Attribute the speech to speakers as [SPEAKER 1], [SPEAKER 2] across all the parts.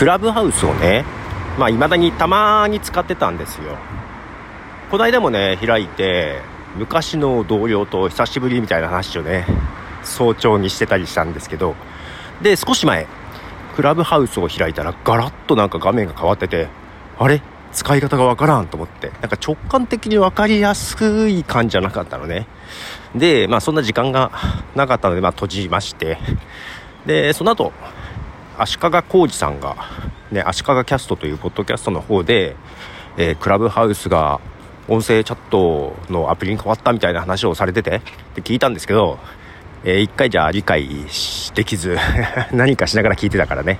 [SPEAKER 1] クラブハウスをねまあ未だにたまに使ってたんですよ。この間もね開いて昔の同僚と久しぶりみたいな話をね早朝にしてたりしたんですけどで少し前クラブハウスを開いたらガラッとなんか画面が変わっててあれ？使い方がわからんと思ってなんか直感的に分かりやすい感じじゃなかったのね。でまあそんな時間がなかったのでまあ閉じまして。でその後足利浩二さんが、ね、足利キャストというポッドキャストの方で、えー、クラブハウスが音声チャットのアプリに変わったみたいな話をされててって聞いたんですけど、えー、一回じゃ理解できず 何かしながら聞いてたからね、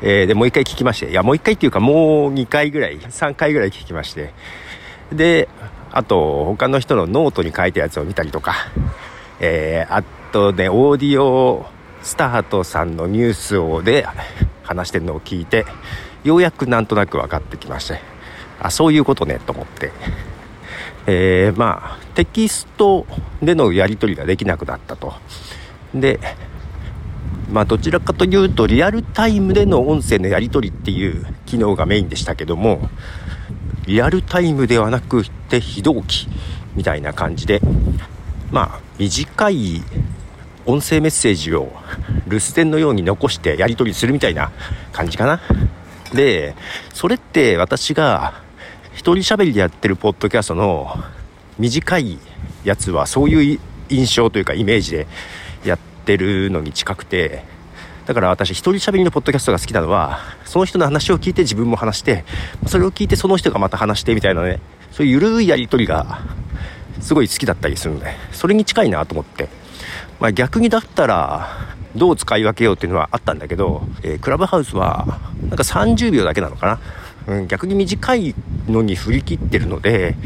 [SPEAKER 1] えー、でもう一回聞きましていやもう一回っていうかもう2回ぐらい3回ぐらい聞きまして。であと他の人のノートに書いたやつを見たりとか、えー、あとねオーディオスタートさんのニュースをで話してるのを聞いてようやくなんとなく分かってきましてあそういうことねと思って、えー、まあテキストでのやり取りができなくなったと。でまあどちらかというとリアルタイムでの音声のやり取りっていう機能がメインでしたけどもリアルタイムではなくて非同期みたいな感じでまあ短い音声メッセージを留守電のように残してやり取りするみたいな感じかな。で、それって私が一人喋りでやってるポッドキャストの短いやつはそういう印象というかイメージでやってるのに近くて、だから私一人喋りのポッドキャストが好きなのは、その人の話を聞いて自分も話して、それを聞いてその人がまた話してみたいなね、そういう緩いやり取りがすごい好きだったりするので、それに近いなと思って。まあ、逆にだったらどう使い分けようっていうのはあったんだけど、えー、クラブハウスはなんか30秒だけなのかな、うん、逆に短いのに振り切ってるので、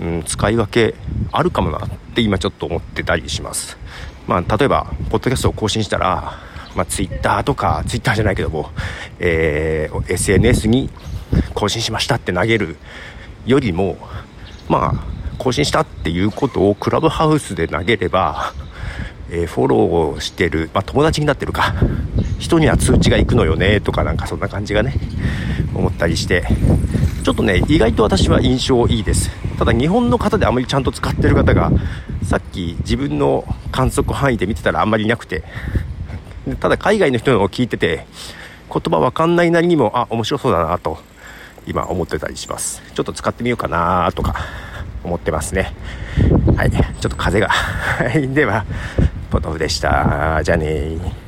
[SPEAKER 1] うん、使い分けあるかもなって今ちょっと思ってたりします。まあ例えばポッドキャストを更新したらまあ、ツイッターとか、ツイッターじゃないけども、えー、SNS に更新しましたって投げるよりも、まあ、更新したっていうことをクラブハウスで投げれば、えー、フォローをしてる、まあ、友達になってるか。人には通知が行くのよねとかなんかそんな感じがね思ったりして。ちょっとね意外と私は印象いいです。ただ日本の方であまりちゃんと使ってる方がさっき自分の観測範囲で見てたらあんまりいなくて。ただ海外の人のを聞いてて言葉わかんないなりにもあ面白そうだなと今思ってたりします。ちょっと使ってみようかなとか。思ってますね。はい。ちょっと風が。ではポトフでした。じゃあね